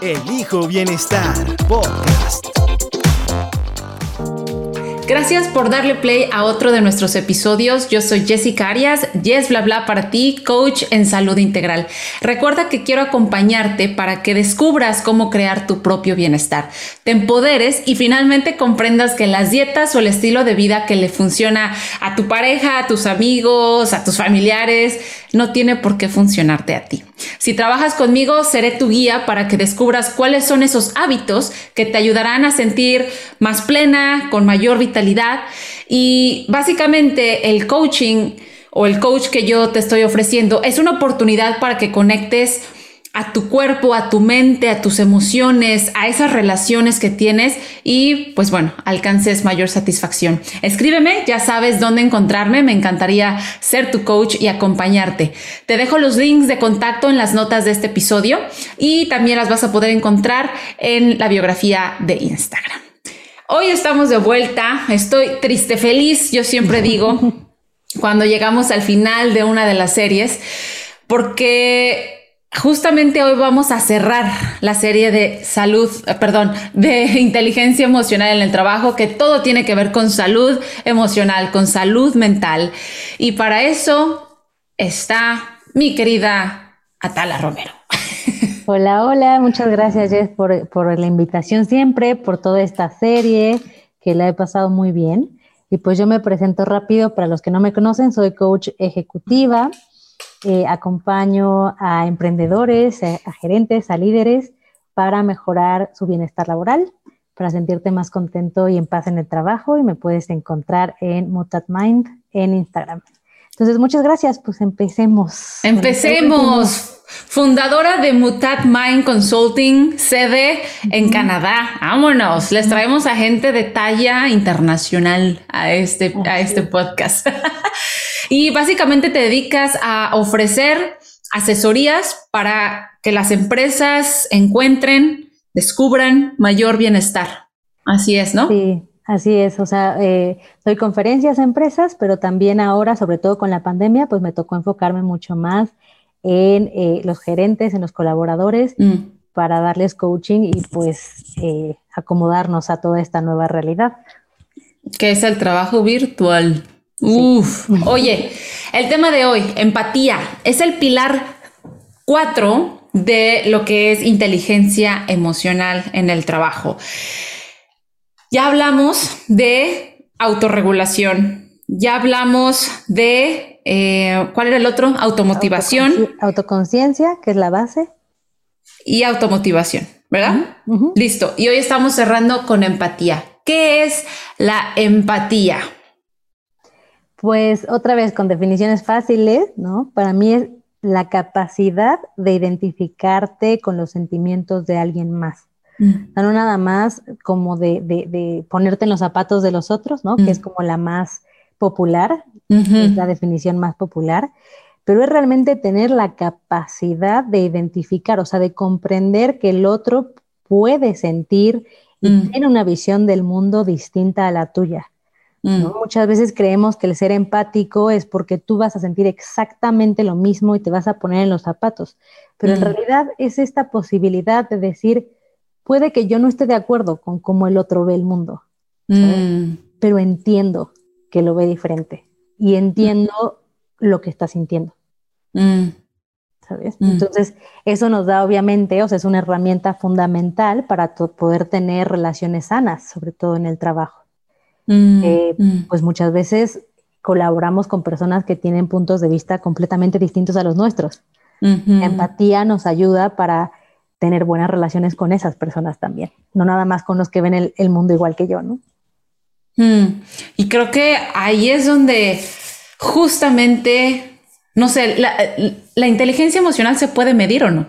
Elijo Bienestar Podcast. Gracias por darle play a otro de nuestros episodios. Yo soy Jessica Arias, Yes Bla Bla para ti, coach en salud integral. Recuerda que quiero acompañarte para que descubras cómo crear tu propio bienestar, te empoderes y finalmente comprendas que las dietas o el estilo de vida que le funciona a tu pareja, a tus amigos, a tus familiares, no tiene por qué funcionarte a ti. Si trabajas conmigo, seré tu guía para que descubras cuáles son esos hábitos que te ayudarán a sentir más plena, con mayor vitalidad. Y básicamente el coaching o el coach que yo te estoy ofreciendo es una oportunidad para que conectes a tu cuerpo, a tu mente, a tus emociones, a esas relaciones que tienes y pues bueno, alcances mayor satisfacción. Escríbeme, ya sabes dónde encontrarme, me encantaría ser tu coach y acompañarte. Te dejo los links de contacto en las notas de este episodio y también las vas a poder encontrar en la biografía de Instagram. Hoy estamos de vuelta, estoy triste, feliz, yo siempre digo, cuando llegamos al final de una de las series, porque Justamente hoy vamos a cerrar la serie de salud, eh, perdón, de inteligencia emocional en el trabajo, que todo tiene que ver con salud emocional, con salud mental. Y para eso está mi querida Atala Romero. Hola, hola, muchas gracias Jess por, por la invitación siempre, por toda esta serie, que la he pasado muy bien. Y pues yo me presento rápido, para los que no me conocen, soy coach ejecutiva eh, acompaño a emprendedores, a, gerentes, a líderes para mejorar su bienestar laboral, para sentirte más contento y en paz en el trabajo y me puedes encontrar en Mutat Mind en Instagram. Entonces, muchas gracias, pues empecemos. Empecemos. Fundadora de Mutat Mind Consulting, sede en Canadá. Vámonos, les traemos a gente de talla internacional a este, a este podcast. Y básicamente te dedicas a ofrecer asesorías para que las empresas encuentren, descubran mayor bienestar. Así es, ¿no? Sí, así es. O sea, eh, doy conferencias a empresas, pero también ahora, sobre todo con la pandemia, pues me tocó enfocarme mucho más en eh, los gerentes, en los colaboradores, mm. para darles coaching y pues eh, acomodarnos a toda esta nueva realidad. Que es el trabajo virtual. Uf, oye, el tema de hoy, empatía, es el pilar cuatro de lo que es inteligencia emocional en el trabajo. Ya hablamos de autorregulación, ya hablamos de, eh, ¿cuál era el otro? Automotivación. Autoconciencia, que es la base. Y automotivación, ¿verdad? Listo. Y hoy estamos cerrando con empatía. ¿Qué es la empatía? Pues otra vez con definiciones fáciles, ¿no? Para mí es la capacidad de identificarte con los sentimientos de alguien más. Mm. No nada más como de, ponerte en los zapatos de los otros, ¿no? Que es mm. como la más popular, es la definición más popular, pero es realmente tener la capacidad de identificar, o sea, de comprender que el otro puede sentir y mm. tiene una visión del mundo distinta a la tuya. Mm. Muchas veces creemos que el ser empático es porque tú vas a sentir exactamente lo mismo y te vas a poner en los zapatos, pero en mm. realidad es esta posibilidad de decir, puede que yo no esté de acuerdo con cómo el otro ve el mundo, mm. pero entiendo que lo ve diferente y entiendo lo que está sintiendo. ¿Sabes? Entonces, eso nos da obviamente, o sea, es una herramienta fundamental para poder tener relaciones sanas, sobre todo en el trabajo. Mm, eh, mm. pues muchas veces colaboramos con personas que tienen puntos de vista completamente distintos a los nuestros. empatía nos ayuda para tener buenas relaciones con esas personas también, no nada más con los que ven el, mundo igual que yo, ¿no? Mm. Y creo que ahí es donde justamente, no sé, la, inteligencia emocional se puede medir o no?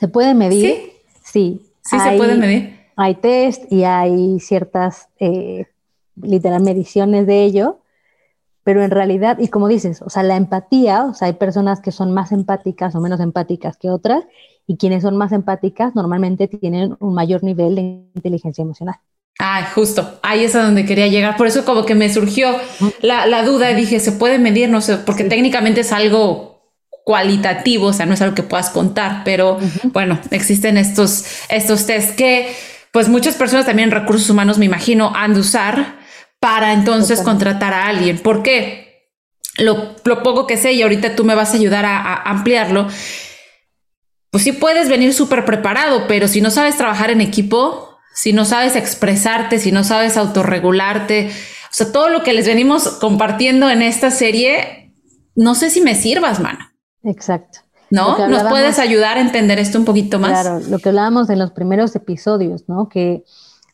Se puede medir. Sí. Sí se puede medir. Hay test y hay ciertas, eh, literal, mediciones de ello, pero en realidad, y como dices, o sea, la empatía, o sea, hay personas que son más empáticas o menos empáticas que otras, y quienes son más empáticas normalmente tienen un mayor nivel de inteligencia emocional. Ah, justo, ahí es a donde quería llegar. Por eso como que me surgió la, la duda, dije, ¿se puede medir? No sé, porque técnicamente es algo cualitativo, o sea, no es algo que puedas contar, pero bueno, existen estos, estos test que pues muchas personas también recursos humanos, me imagino, han de usar para entonces contratar a alguien. ¿Por qué? Lo, poco que sé y ahorita tú me vas a ayudar a, ampliarlo. Pues sí puedes venir súper preparado, pero si no sabes trabajar en equipo, si no sabes expresarte, si no sabes autorregularte, o sea, todo lo que les venimos compartiendo en esta serie, no sé si me sirvas, mano. Exacto. ¿No? ¿Nos puedes ayudar a entender esto un poquito más? Claro, lo que hablábamos en los primeros episodios, ¿no? Que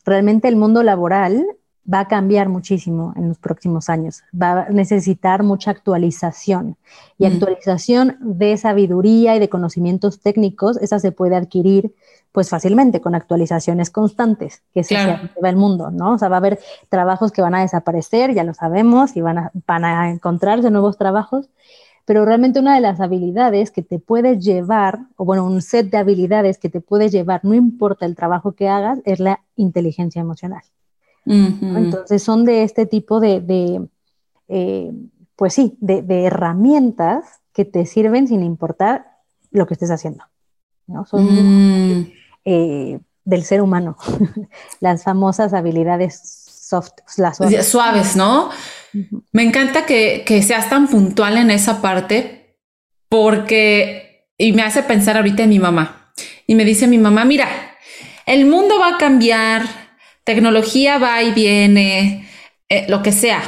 realmente el mundo laboral va a cambiar muchísimo en los próximos años. Va a necesitar mucha actualización. Y mm. actualización de sabiduría y de conocimientos técnicos, esa se puede adquirir pues fácilmente con actualizaciones constantes, que es claro. el mundo, ¿no? O sea, va a haber trabajos que van a desaparecer, ya lo sabemos, y van a, van a encontrarse nuevos trabajos, pero realmente una de las habilidades que te puede llevar, o bueno, un set de habilidades que te puede llevar, no importa el trabajo que hagas, es la inteligencia emocional. Entonces son de este tipo de, eh, pues sí, de, herramientas que te sirven sin importar lo que estés haciendo. ¿no? Son mm. eh, del ser humano, las famosas habilidades soft, las suaves. ¿no? Me encanta que, que seas tan puntual en esa parte porque, y me hace pensar ahorita en mi mamá. Y me dice mi mamá, mira, el mundo va a cambiar, tecnología va y viene, eh, lo que sea.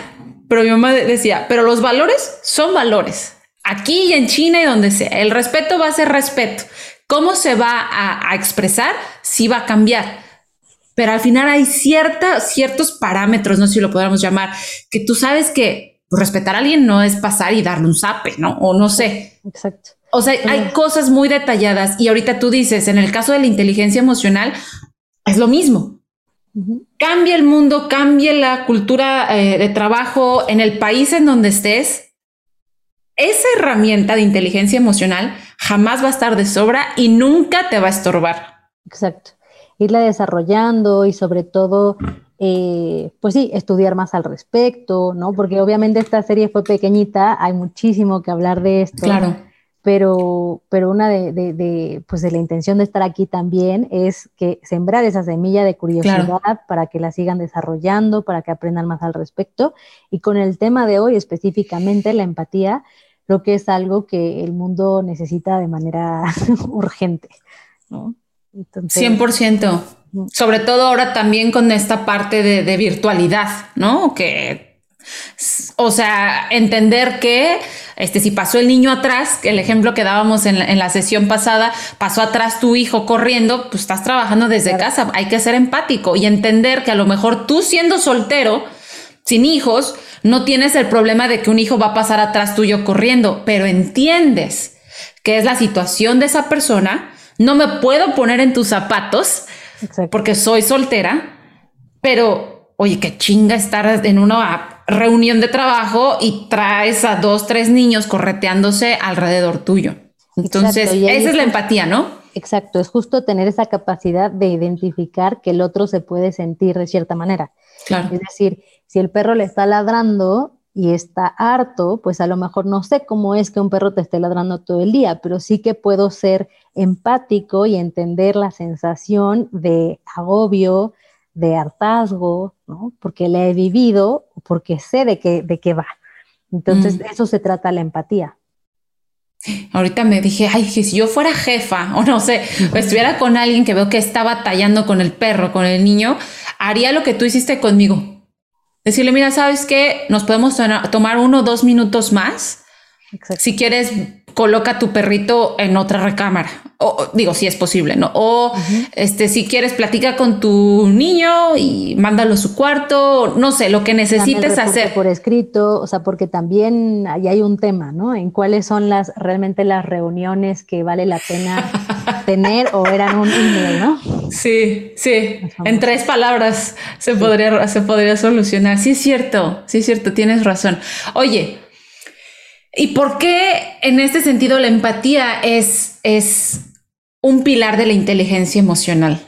Pero mi mamá decía, pero los valores son valores. Aquí y en China y donde sea. El respeto va a ser respeto. ¿Cómo se va a, expresar? Sí va a cambiar. Pero al final hay cierta, ciertos parámetros, no sé si lo podríamos llamar, que tú sabes que respetar a alguien no es pasar y darle un zape, ¿no? O no sé. Exacto. O sea, hay cosas muy detalladas y ahorita tú dices, en el caso de la inteligencia emocional, es lo mismo. Cambia el mundo, cambia la cultura eh, de trabajo en el país en donde estés. Esa herramienta de inteligencia emocional jamás va a estar de sobra y nunca te va a estorbar. Exacto. Irla desarrollando y sobre todo, eh, pues sí, estudiar más al respecto, ¿no? Porque obviamente esta serie fue pequeñita, hay muchísimo que hablar de esto. Claro pero, pero una de, de, pues de la intención de estar aquí también es que sembrar esa semilla de curiosidad para que la sigan desarrollando, para que aprendan más al respecto. Y con el tema de hoy específicamente, la empatía, creo que es algo que el mundo necesita de manera urgente. ¿no? 100%. Sobre todo ahora también con esta parte de, de virtualidad, ¿no? Que o sea, entender que este, si pasó el niño atrás, el ejemplo que dábamos en la, sesión pasada, pasó atrás tu hijo corriendo, pues estás trabajando desde casa. Hay que ser empático y entender que a lo mejor tú siendo soltero, sin hijos, no tienes el problema de que un hijo va a pasar atrás tuyo corriendo, pero entiendes que es la situación de esa persona. No me puedo poner en tus zapatos porque soy soltera, pero oye, qué chinga estar en una reunión de trabajo y traes a dos, tres niños correteándose alrededor tuyo. Entonces, esa es la empatía, ¿no? Exacto, es justo tener esa capacidad de identificar que el otro se puede sentir de cierta manera. Claro. Es decir, si el perro le está ladrando y está harto, pues a lo mejor no sé cómo es que un perro te esté ladrando todo el día, pero sí que puedo ser empático y entender la sensación de agobio, de hartazgo, ¿no? Porque la he vivido, porque sé de qué, de qué va. Entonces, mm. eso se trata la empatía. Ahorita me dije, ay, si yo fuera jefa o no sé, o estuviera con alguien que veo que está batallando con el perro, con el niño, haría lo que tú hiciste conmigo. Decirle, mira, ¿sabes qué? Nos podemos tomar uno o dos minutos más. Si quieres, coloca tu perrito en otra recámara O, digo, si es posible, ¿no? O este, si quieres, platica con tu niño y mándalo a su cuarto, no sé, lo que necesites hacer. Por escrito, o sea, porque también ahí hay un tema, ¿no? En cuáles son las realmente las reuniones que vale la pena tener o eran un email, ¿no? Sí, sí. En tres palabras se, podría, se podría solucionar. Sí, es cierto, sí, es cierto, tienes razón. Oye, ¿y por qué en este sentido la empatía es, es un pilar de la inteligencia emocional?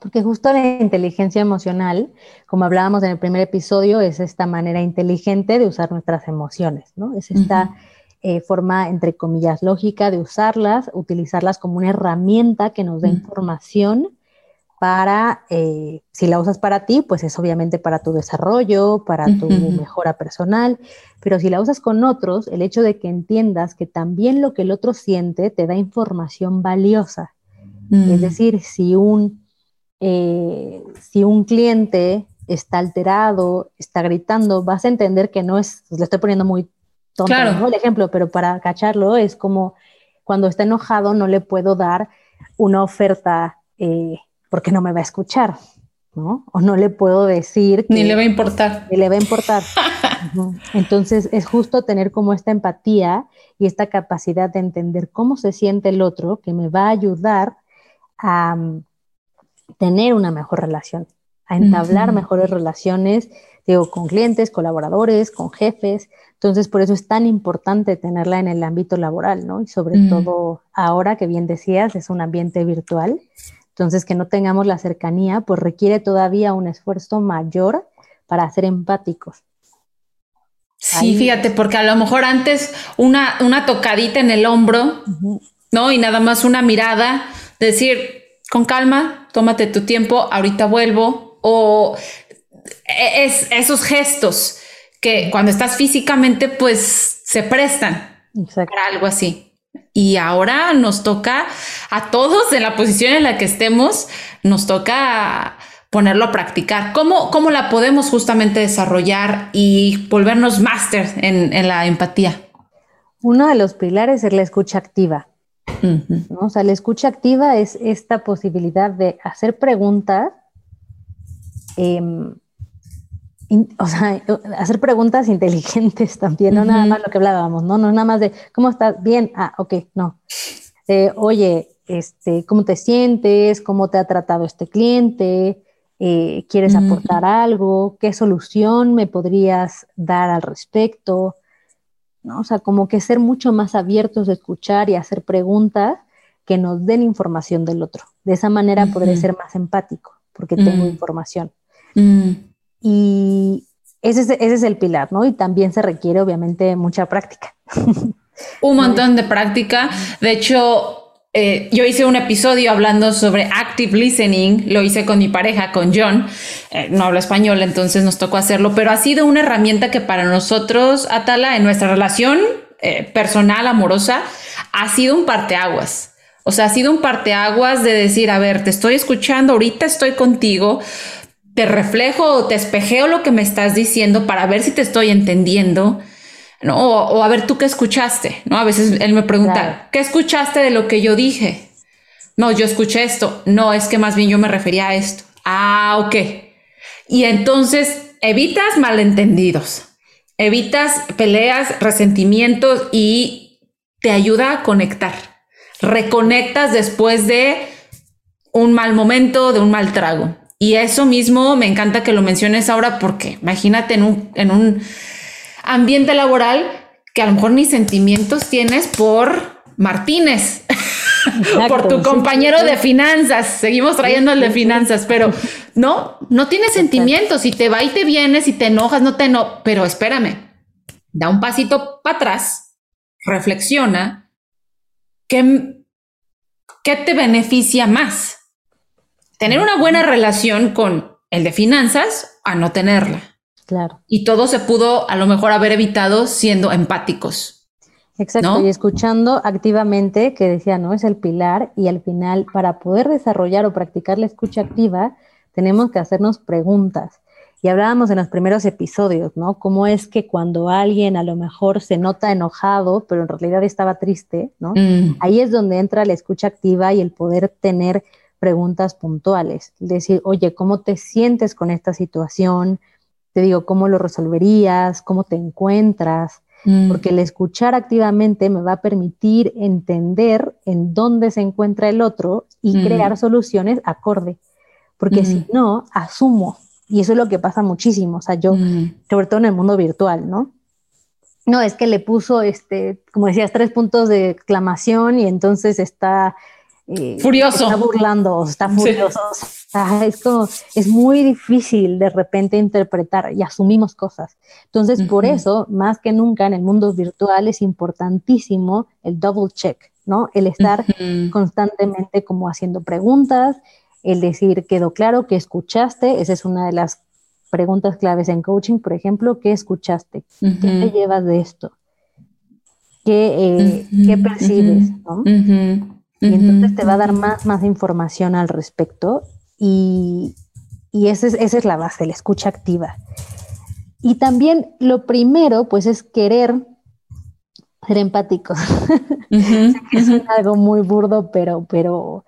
Porque justo la inteligencia emocional, como hablábamos en el primer episodio, es esta manera inteligente de usar nuestras emociones, ¿no? Es esta eh, forma, entre comillas, lógica de usarlas, utilizarlas como una herramienta que nos da información para, eh, si la usas para ti, pues es obviamente para tu desarrollo, para tu mejora personal, pero si la usas con otros, el hecho de que entiendas que también lo que el otro siente te da información valiosa. Es mm. decir, si un, eh, si un cliente está alterado, está gritando, vas a entender que no es, pues, le estoy poniendo muy tonto el ejemplo, pero para cacharlo es como cuando está enojado no le puedo dar una oferta eh, porque no me va a escuchar, ¿no? O no le puedo decir. ni le va a importar. Ni le va a importar. Entonces es justo tener como esta empatía y esta capacidad de entender cómo se siente el otro que me va a ayudar a mm, tener una mejor relación, a entablar mejores relaciones, digo, con clientes, colaboradores, con jefes. Entonces, por eso es tan importante tenerla en el ámbito laboral, ¿no? Y sobre mm. todo ahora que bien decías, es un ambiente virtual. Entonces, que no tengamos la cercanía, pues requiere todavía un esfuerzo mayor para ser empáticos. Sí, fíjate, porque a lo mejor antes una, una tocadita en el hombro, ¿no? Y nada más una mirada, decir, con calma, tómate tu tiempo, ahorita vuelvo, o e, es, esos gestos que cuando estás físicamente, pues se prestan para algo así. Y ahora nos toca a todos en la posición en la que estemos, nos toca ponerlo a practicar. ¿Cómo, cómo la podemos justamente desarrollar y volvernos máster en, la empatía? Uno de los pilares es la escucha activa. O sea, la escucha activa es esta posibilidad de hacer preguntas o sea, hacer preguntas inteligentes también, no nada más lo que hablábamos, ¿no? No nada más de, ¿cómo estás? Bien, ah, ok, no. oye, este, ¿cómo te sientes? ¿Cómo te ha tratado este cliente? Eh, ¿Quieres aportar algo? ¿Qué solución me podrías dar al respecto? ¿No? O sea, como que ser mucho más abiertos de escuchar y hacer preguntas que nos den información del otro. De esa manera podré ser más empático, porque tengo información. Y ese es, el pilar, ¿no? Y también se requiere, obviamente, mucha práctica. Un montón de práctica. De hecho, eh, yo hice un episodio hablando sobre active listening, lo hice con mi pareja, con John, eh, no habla español, entonces nos tocó hacerlo, pero ha sido una herramienta que para nosotros, Atala, en nuestra relación eh, personal, amorosa, ha sido un parteaguas. O sea, ha sido un parteaguas de decir, a ver, te estoy escuchando, ahorita estoy contigo, te reflejo o te espejeo lo que me estás diciendo para ver si te estoy entendiendo, ¿no? O, a ver tú qué escuchaste, ¿no? A veces él me pregunta, ¿qué escuchaste de lo que yo dije? No, yo escuché esto. No, es que más bien yo me refería a esto. Ah, ok. Y entonces evitas malentendidos, evitas peleas, resentimientos y te ayuda a conectar. Reconectas después de un mal momento, de un mal trago. Y eso mismo me encanta que lo menciones ahora porque imagínate en un, en un ambiente laboral que a lo mejor ni sentimientos tienes por Martínez, por tu compañero de finanzas. Seguimos trayendo el de finanzas, pero no, no tienes sentimientos. Si te va y te vienes, si te enojas, no te no. Pero espérame, da un pasito para atrás, reflexiona. ¿Qué, ¿Qué te beneficia más? Tener una buena relación con el de finanzas a no tenerla. Claro. Y todo se pudo a lo mejor haber evitado siendo empáticos. Exacto, y escuchando activamente, que decía, ¿no? Es el pilar y al final, para poder desarrollar o practicar la escucha activa, tenemos que hacernos preguntas. Y hablábamos en los primeros episodios, ¿no? Cómo es que cuando alguien a lo mejor se nota enojado, pero en realidad estaba triste, ¿no? Mm. Ahí es donde entra la escucha activa y el poder tener preguntas puntuales. Decir, oye, ¿cómo te sientes con esta situación? Te digo, ¿cómo lo resolverías? ¿Cómo te encuentras? Mm. Porque el escuchar activamente me va a permitir entender en dónde se encuentra el otro y mm. crear soluciones acorde. Porque si no, asumo y eso es lo que pasa muchísimo, o sea, yo, mm. sobre todo en el mundo virtual, ¿no? No, es que le puso, este, como decías, tres puntos de exclamación y entonces está... Eh, furioso. Está burlando, está furioso. es como, es muy difícil de repente interpretar y asumimos cosas. Entonces, por eso, más que nunca en el mundo virtual es importantísimo el double check, ¿no? El estar constantemente como haciendo preguntas, el decir, quedó claro que escuchaste, esa es una de las preguntas claves en coaching, por ejemplo, ¿qué escuchaste? ¿Qué te llevas de esto? ¿Qué, eh, percibes? Y entonces te va a dar más, más información al respecto y, y esa, es, esa es la base, la escucha activa. Y también lo primero, pues, es querer ser empáticos. es algo muy burdo, pero, pero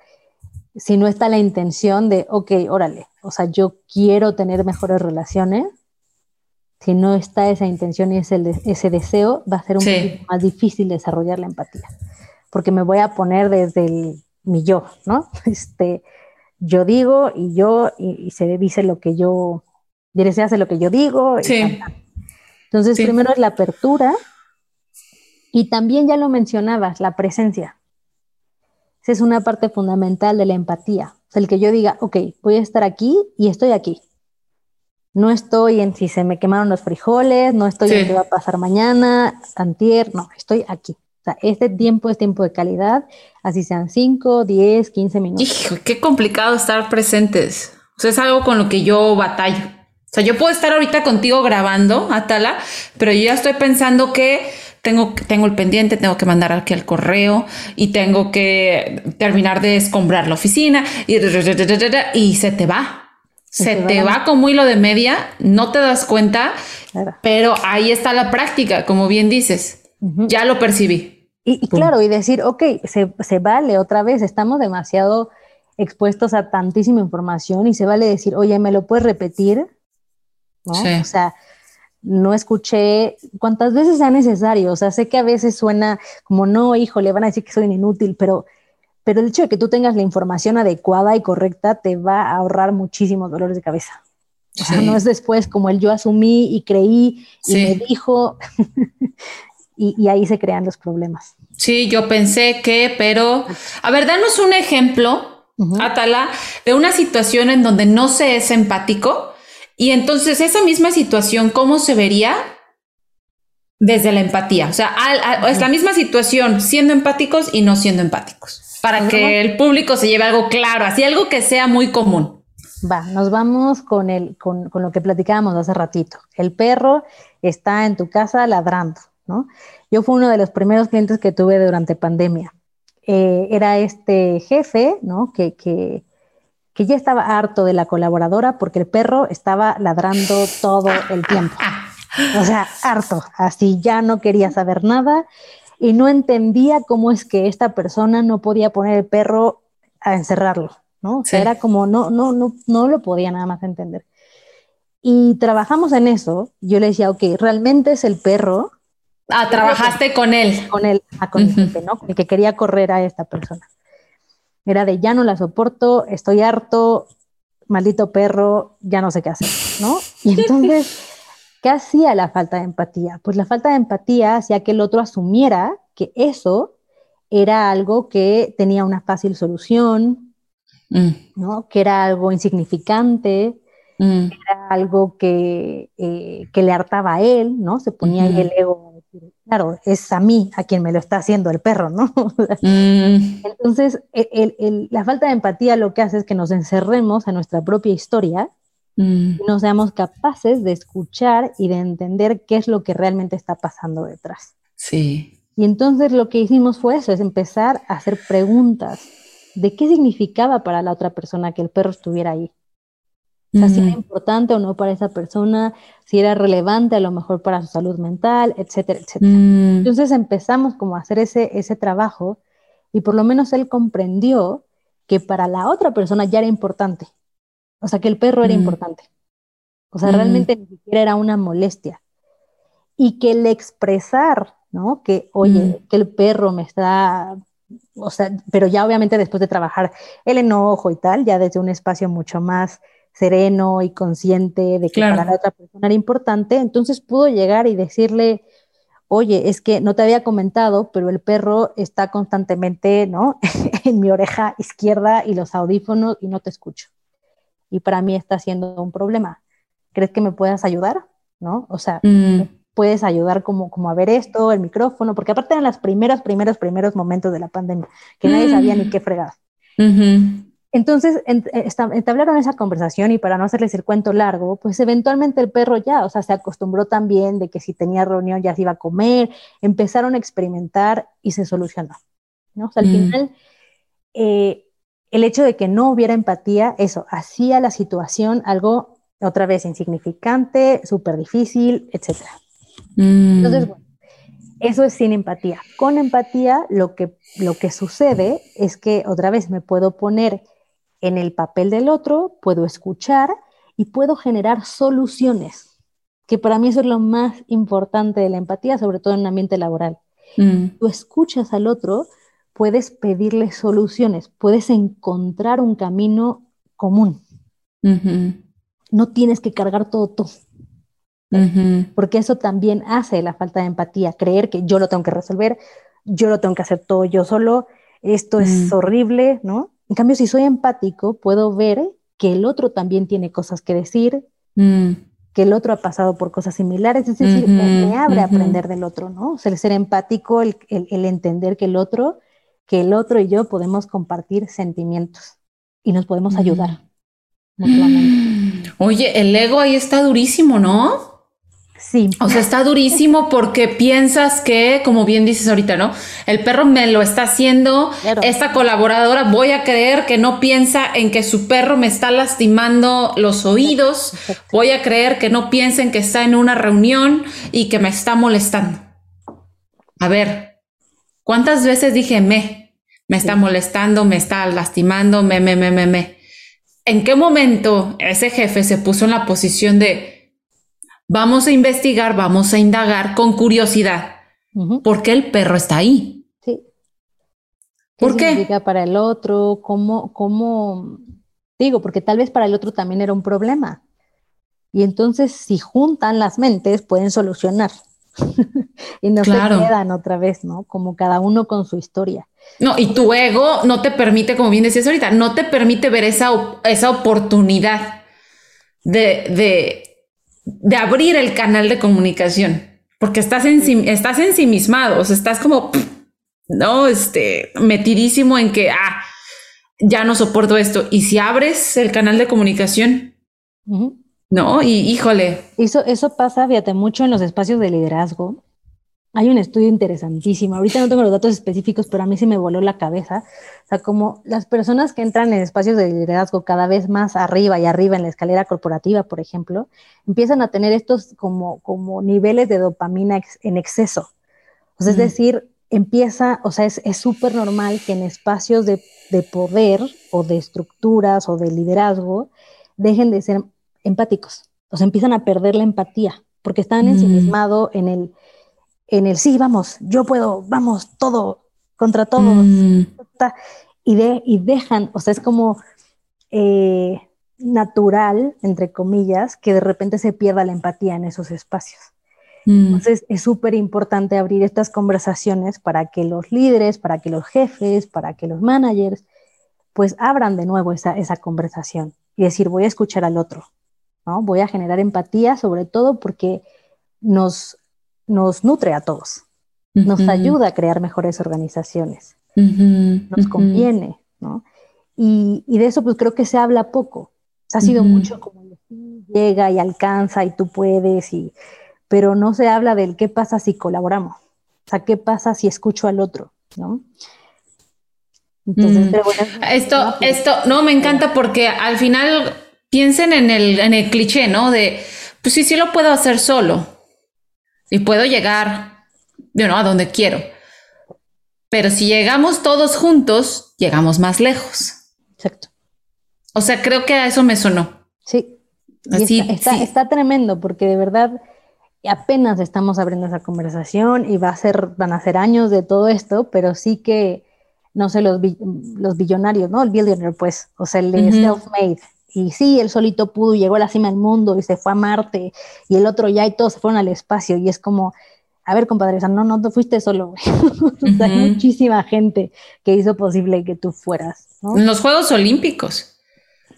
si no está la intención de, ok, órale, o sea, yo quiero tener mejores relaciones, si no está esa intención y ese, ese deseo, va a ser un poco más difícil desarrollar la empatía, porque me voy a poner desde el, mi yo, ¿no? Este, yo digo y yo, y, se dice lo que yo, y se hace lo que yo digo. Sí. Entonces, primero es la apertura y también ya lo mencionabas, la presencia. Esa es una parte fundamental de la empatía. O sea, el que yo diga, ok, voy a estar aquí y estoy aquí. No estoy en si se me quemaron los frijoles, no estoy en qué va a pasar mañana, antier, no, estoy aquí. O sea, este tiempo es tiempo de calidad, así sean 5, 10, 15 minutos. Hijo, qué complicado estar presentes. O sea, es algo con lo que yo batallo. O sea, yo puedo estar ahorita contigo grabando, Atala, pero yo ya estoy pensando que tengo, tengo el pendiente, tengo que mandar aquí al correo y tengo que terminar de escombrar la oficina y, y se te va. Se, te, va. como hilo de media, no te das cuenta, pero ahí está la práctica, como bien dices. Ya lo percibí. Y, claro, y decir, ok, se, se vale otra vez, estamos demasiado expuestos a tantísima información y se vale decir, oye, ¿me lo puedes repetir? ¿No? O sea, no escuché cuantas veces sea necesario. O sea, sé que a veces suena como, no, hijo, le van a decir que soy inútil, pero, pero el hecho de que tú tengas la información adecuada y correcta te va a ahorrar muchísimos dolores de cabeza. O sea, no es después como el yo asumí y creí y me dijo, y, ahí se crean los problemas. Sí, yo pensé que, pero, a ver, danos un ejemplo, Atala, de una situación en donde no se es empático y entonces esa misma situación, ¿cómo se vería? Desde la empatía. O sea, es la misma situación siendo empáticos y no siendo empáticos. Para que el público se lleve algo claro, así algo que sea muy común. Va, nos vamos con, el, con, con, lo que platicábamos hace ratito. El perro está en tu casa ladrando, ¿no? Yo fui uno de los primeros clientes que tuve durante pandemia. Eh, era este jefe, ¿no? Que, que, que ya estaba harto de la colaboradora porque el perro estaba ladrando todo el tiempo. O sea, harto, así ya no quería saber nada y no entendía cómo es que esta persona no podía poner el perro a encerrarlo, ¿no? O sea, era como no, no, no, no lo podía nada más entender. Y trabajamos en eso. Yo le decía, ok, realmente es el perro. Ah, trabajaste con él. Con él, ah, con el, ¿no? El que quería correr a esta persona. Era de ya no la soporto, estoy harto, maldito perro, ya no sé qué hacer, ¿no? Y entonces, ¿qué hacía la falta de empatía? Pues la falta de empatía hacía que el otro asumiera que eso era algo que tenía una fácil solución, mm. ¿no? Que era algo insignificante, mm. que era algo que, eh, que, le hartaba a él, ¿no? Se ponía ahí el ego claro, es a mí a quien me lo está haciendo el perro, ¿no? Mm. Entonces, la falta de empatía lo que hace es que nos encerremos a nuestra propia historia mm. y no seamos capaces de escuchar y de entender qué es lo que realmente está pasando detrás. Sí. Y entonces lo que hicimos fue eso, es empezar a hacer preguntas de qué significaba para la otra persona que el perro estuviera ahí. O sea, si era importante o no para esa persona, si era relevante a lo mejor para su salud mental, etcétera, etcétera. Mm. Entonces empezamos como a hacer ese, ese trabajo y por lo menos él comprendió que para la otra persona ya era importante. O sea, que el perro era mm. importante. O sea, realmente ni siquiera era una molestia. Y que el expresar, ¿no? Que, oye, mm. que el perro me está o sea, pero ya obviamente después de trabajar el enojo y tal, ya desde un espacio mucho más sereno y consciente de que para la otra persona era importante, entonces pudo llegar y decirle, oye, es que no te había comentado, pero el perro está constantemente, ¿no? en mi oreja izquierda y los audífonos y no te escucho. Y para mí está siendo un problema. ¿Crees que me puedas ayudar? ¿No? O sea, mm. puedes ayudar como, como a ver esto, el micrófono, porque aparte eran los primeros, primeros, primeros momentos de la pandemia, que nadie sabía ni mm. qué fregar. Entonces eh, entablaron esa conversación y para no hacerles el cuento largo, pues eventualmente el perro ya, o sea, se acostumbró también de que si tenía reunión ya se iba a comer, empezaron a experimentar y se solucionó. ¿no? O sea, al mm. final, eh, el hecho de que no hubiera empatía, eso, hacía la situación algo, otra vez, insignificante, súper difícil, etc. Mm. Entonces, bueno, eso es sin empatía. Con empatía, lo que, lo que sucede es que otra vez me puedo poner en el papel del otro, puedo escuchar y puedo generar soluciones, que para mí eso es lo más importante de la empatía, sobre todo en un ambiente laboral. Mm. Tú escuchas al otro, puedes pedirle soluciones, puedes encontrar un camino común. No tienes que cargar todo tú. Porque eso también hace la falta de empatía, creer que yo lo tengo que resolver, yo lo tengo que hacer todo yo solo, esto es mm. horrible, ¿no? En cambio, si soy empático, puedo ver que el otro también tiene cosas que decir, mm. que el otro ha pasado por cosas similares, es decir, me, abre a aprender del otro, ¿no? O sea, el ser empático, el, entender que el otro, que el otro y yo podemos compartir sentimientos y nos podemos ayudar mutuamente. Oye, el ego ahí está durísimo, ¿no? Sí. O sea, está durísimo porque piensas que, como bien dices ahorita, ¿no? El perro me lo está haciendo. Esta colaboradora voy a creer que no piensa en que su perro me está lastimando los oídos. Voy a creer que no piensa en que está en una reunión y que me está molestando. A ver, ¿cuántas veces dije me? Me está molestando, me está lastimando, me, me, me, me, me. ¿En qué momento ese jefe se puso en la posición de Vamos a investigar, vamos a indagar con curiosidad. ¿Por qué el perro está ahí? Sí. ¿Qué ¿Por qué? para el otro? ¿Cómo, ¿Cómo? Digo, porque tal vez para el otro también era un problema. Y entonces, si juntan las mentes, pueden solucionar. y no se quedan otra vez, ¿no? Como cada uno con su historia. No, y tu ego no te permite, como bien decías ahorita, no te permite ver esa, esa oportunidad de, de de abrir el canal de comunicación, porque estás, en, estás ensimismado, o sea, estás como, no, este, metidísimo en que, ah, ya no soporto esto. Y si abres el canal de comunicación, no, y híjole. Eso, eso pasa, fíjate, mucho en los espacios de liderazgo. Hay un estudio interesantísimo. Ahorita no tengo los datos específicos, pero a mí sí me voló la cabeza. O sea, como las personas que entran en espacios de liderazgo cada vez más arriba y arriba en la escalera corporativa, por ejemplo, empiezan a tener estos como, como niveles de dopamina en exceso. O sea, es decir, empieza, o sea, es súper normal que en espacios de, de poder o de estructuras o de liderazgo dejen de ser empáticos. O sea, empiezan a perder la empatía porque están ensimismados en el en el sí, vamos, yo puedo, vamos, todo, contra todos. Mm. Y, de, y dejan, o sea, es como eh, natural, entre comillas, que de repente se pierda la empatía en esos espacios. Mm. Entonces es súper importante abrir estas conversaciones para que los líderes, para que los jefes, para que los managers, pues abran de nuevo esa, esa conversación y decir, voy a escuchar al otro, ¿no? Voy a generar empatía, sobre todo porque nos nos nutre a todos, nos ayuda a crear mejores organizaciones, nos conviene, ¿no? Y, de eso pues creo que se habla poco. ha sido mucho como llega y alcanza y tú puedes, y, pero no se habla del qué pasa si colaboramos, o sea, qué pasa si escucho al otro, ¿no? Entonces, pero bueno, esto, esto, no, me encanta porque al final piensen en el, en el cliché, ¿no? De, pues sí, sí lo puedo hacer solo y puedo llegar, you know, a donde quiero. Pero si llegamos todos juntos, llegamos más lejos. Exacto. O sea, creo que a eso me sonó. Sí. Así, está, está, tremendo porque de verdad apenas estamos abriendo esa conversación y va a ser, van a ser años de todo esto, pero sí que, no sé, los, los billonarios, ¿no? El billionaire, pues, o sea, el self-made. Y sí, él solito pudo, llegó a la cima del mundo y se fue a Marte, y el otro ya y todos se fueron al espacio, y es como, a ver, compadre, o sea, no, no te fuiste solo, hay muchísima gente que hizo posible que tú fueras. En los Juegos Olímpicos.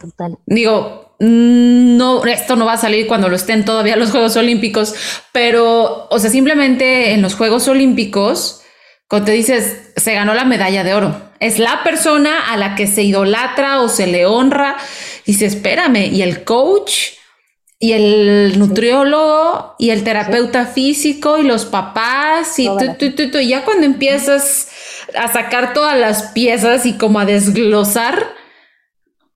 Total. Digo, mm, no, esto no va a salir cuando lo estén todavía los Juegos Olímpicos, pero, o sea, simplemente en los Juegos Olímpicos, cuando te dices, se ganó la medalla de oro, es la persona a la que se idolatra o se le honra, y dice, espérame, y el coach, y el nutriólogo y el terapeuta físico y los papás y tú, y ya cuando empiezas a sacar todas las piezas y como a desglosar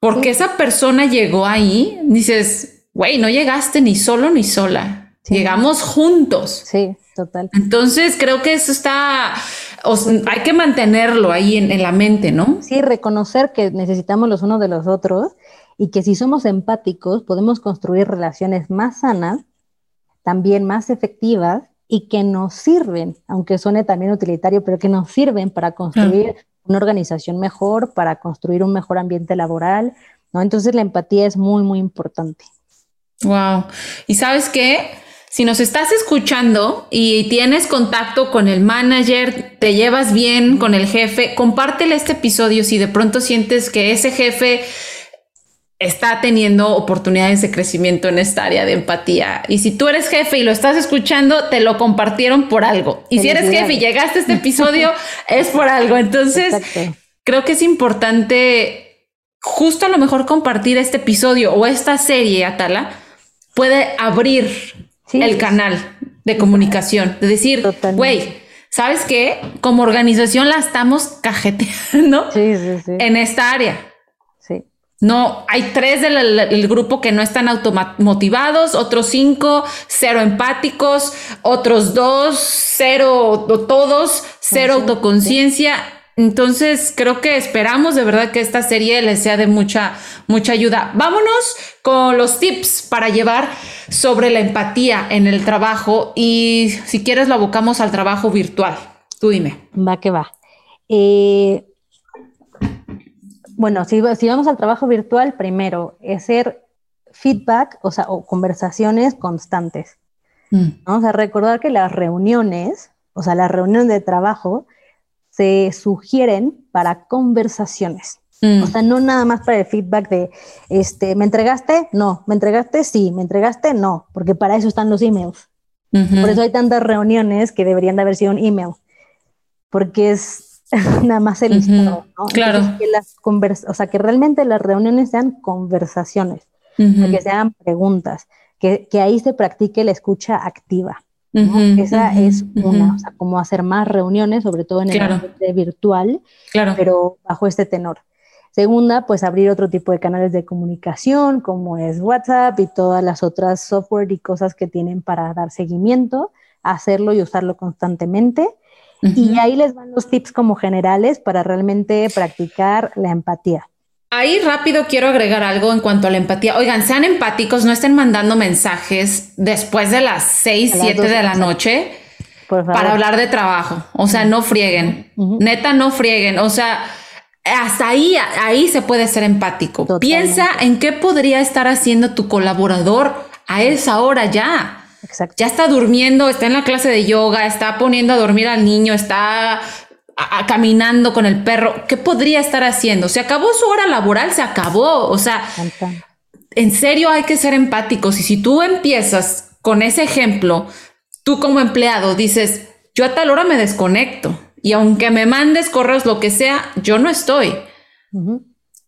porque esa persona llegó ahí, dices, güey, no llegaste ni solo ni sola, llegamos juntos. Sí, total. Entonces creo que eso está, hay que mantenerlo ahí en, en la mente, ¿no? Sí, reconocer que necesitamos los unos de los otros y que si somos empáticos podemos construir relaciones más sanas, también más efectivas y que nos sirven, aunque suene también utilitario, pero que nos sirven para construir una organización mejor, para construir un mejor ambiente laboral, ¿no? Entonces la empatía es muy, muy importante. Wow. Y sabes qué? Si nos estás escuchando y tienes contacto con el manager, te llevas bien con el jefe, compártele este episodio si de pronto sientes que ese jefe está teniendo oportunidades de crecimiento en esta área de empatía. Y si tú eres jefe y lo estás escuchando, te lo compartieron por algo. Y si eres jefe y llegaste a este episodio, es por algo. Entonces, creo que es importante justo a lo mejor compartir este episodio o esta serie, Atala, puede abrir el canal de comunicación, de decir, güey, ¿sabes qué? Como organización la estamos cajeteando en esta área no, hay tres del grupo que no están automotivados, otros cinco, cero empáticos, otros dos, cero todos, cero autoconciencia. Entonces, creo que esperamos de verdad que esta serie les sea de mucha, mucha ayuda. Vámonos con los tips para llevar sobre la empatía en el trabajo y si quieres lo abocamos al trabajo virtual. Tú dime. Va que va. Eh, bueno, si, vamos al trabajo virtual, primero, es ser feedback, o sea, o conversaciones constantes. Vamos mm. a recordar que las reuniones, o sea, las reuniones de trabajo, se sugieren para conversaciones. Mm. O sea, no nada más para el feedback de, este, ¿me entregaste? No, ¿me entregaste? Sí, ¿me entregaste? No, porque para eso están los emails. Por eso hay tantas reuniones que deberían de haber sido un email, porque es nada más el listado, ¿no? Claro. que las o sea, que realmente las reuniones sean conversaciones, que sean preguntas, que, que, ahí se practique la escucha activa. Esa es una, o sea, como hacer más reuniones, sobre todo en el ambiente virtual, claro. pero bajo este tenor. Segunda, pues abrir otro tipo de canales de comunicación, como es WhatsApp y todas las otras software y cosas que tienen para dar seguimiento, hacerlo y usarlo constantemente. Y ahí les van los tips como generales para realmente practicar la empatía. Ahí rápido quiero agregar algo en cuanto a la empatía. Oigan, sean empáticos, no estén mandando mensajes después de las 6, 7 de la noche para hablar de trabajo. O sea, no frieguen. Neta, no frieguen. O sea, hasta ahí, ahí se puede ser empático. Piensa en qué podría estar haciendo tu colaborador a esa hora ya. Ya está durmiendo, está en la clase de yoga, está poniendo a dormir al niño, está caminando con el perro. ¿Qué podría estar haciendo? Se acabó su hora laboral, se acabó. O sea, en serio hay que ser empáticos. Y si tú empiezas con ese ejemplo, tú como empleado dices, yo a tal hora me desconecto y aunque me mandes correos, lo que sea, yo no estoy.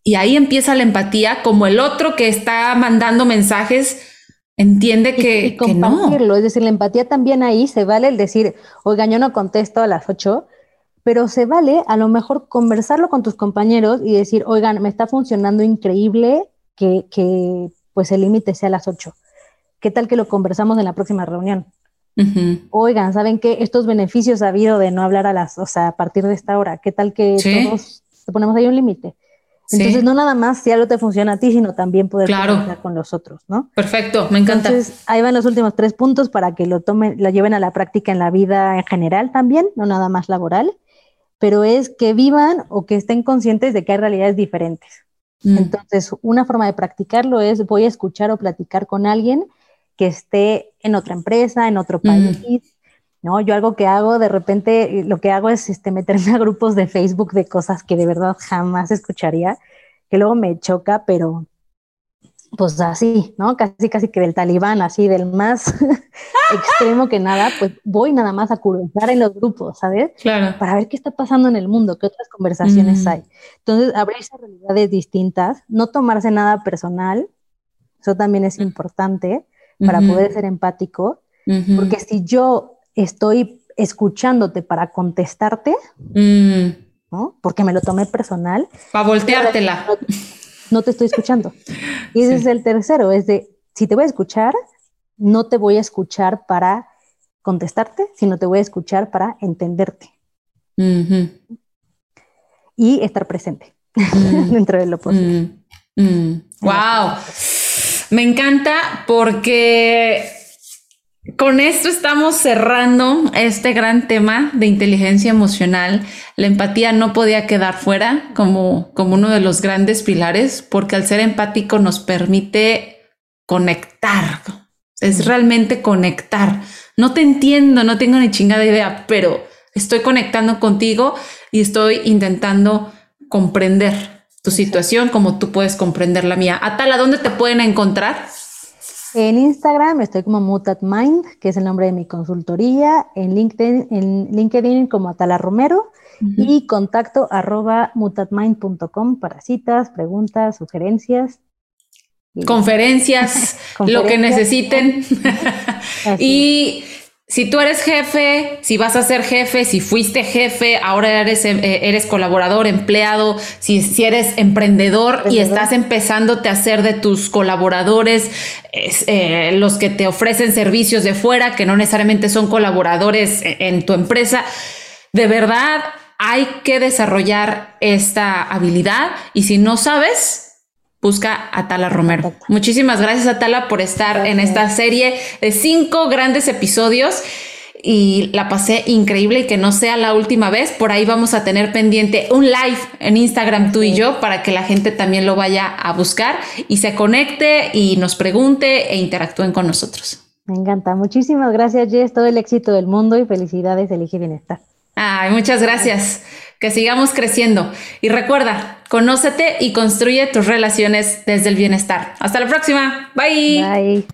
Y ahí empieza la empatía, como el otro que está mandando mensajes entiende que, compartirlo, es decir, la empatía también ahí se vale el decir, oiga, yo no contesto a las 8, pero se vale a lo mejor conversarlo con tus compañeros y decir, oigan, me está funcionando increíble que, pues el límite sea a las 8. ¿Qué tal que lo conversamos en la próxima reunión? Oigan, ¿saben qué? Estos beneficios ha habido de no hablar a las, o sea, a partir de esta hora. ¿Qué tal que todos te ponemos ahí un límite? Entonces, no nada más si algo te funciona a ti, sino también poder claro. con los otros, ¿no? Perfecto, me encanta. Entonces, ahí van los últimos tres puntos para que lo tomen, lo lleven a la práctica en la vida en general también, no nada más laboral, pero es que vivan o que estén conscientes de que hay realidades diferentes. Mm. Entonces, una forma de practicarlo es voy a escuchar o platicar con alguien que esté en otra empresa, en otro país, ¿no? Yo algo que hago, de repente, lo que hago es este, meterme a grupos de Facebook de cosas que de verdad jamás escucharía, que luego me choca, pero pues así, ¿no? Casi, casi que del talibán, así, del más extremo que nada, pues voy nada más a curiosear en los grupos, ¿sabes? Claro. Para ver qué está pasando en el mundo, qué otras conversaciones hay. Entonces, abrirse a realidades distintas, no tomarse nada personal, eso también es importante para poder ser empático, porque si yo estoy escuchándote para contestarte, mm. ¿no? Porque me lo tomé personal. Para volteártela. No, te estoy escuchando. Y ese es el tercero, es de, si te voy a escuchar, no te voy a escuchar para contestarte, sino te voy a escuchar para entenderte. Y estar presente mm. dentro de lo posible. Wow. Mm. Me encanta porque con esto estamos cerrando este gran tema de inteligencia emocional. La empatía no podía quedar fuera como, como uno de los grandes pilares porque al ser empático nos permite conectar. Es realmente conectar. No te entiendo, no tengo ni chingada idea, pero estoy conectando contigo y estoy intentando comprender tu situación como tú puedes comprender la mía. Atala, ¿dónde te pueden encontrar? En Instagram estoy como Mutat Mind, que es el nombre de mi consultoría, en LinkedIn, en LinkedIn como Atala Romero. Y contacto arroba mutatmind.com para citas, preguntas, sugerencias. Conferencias, lo que necesiten. y si tú eres jefe, si vas a ser jefe, si fuiste jefe, ahora eres, eh, eres colaborador, empleado, si, si eres emprendedor y estás empezándote a hacer de tus colaboradores eh, los que te ofrecen servicios de fuera, que no necesariamente son colaboradores e, en tu empresa, de verdad hay que desarrollar esta habilidad y si no sabes, busca a Tala Romero. Muchísimas gracias a Tala por estar en esta serie de cinco grandes episodios y la pasé increíble y que no sea la última vez. Por ahí vamos a tener pendiente un live en Instagram tú y yo para que la gente también lo vaya a buscar y se conecte y nos pregunte e interactúen con nosotros. Me encanta. Muchísimas gracias, Jess. Todo el éxito del mundo y felicidades. Elige Bienestar. Ay, muchas gracias. Que sigamos creciendo. Y recuerda, conócete y construye tus relaciones desde el bienestar. Hasta la próxima. Bye. Bye.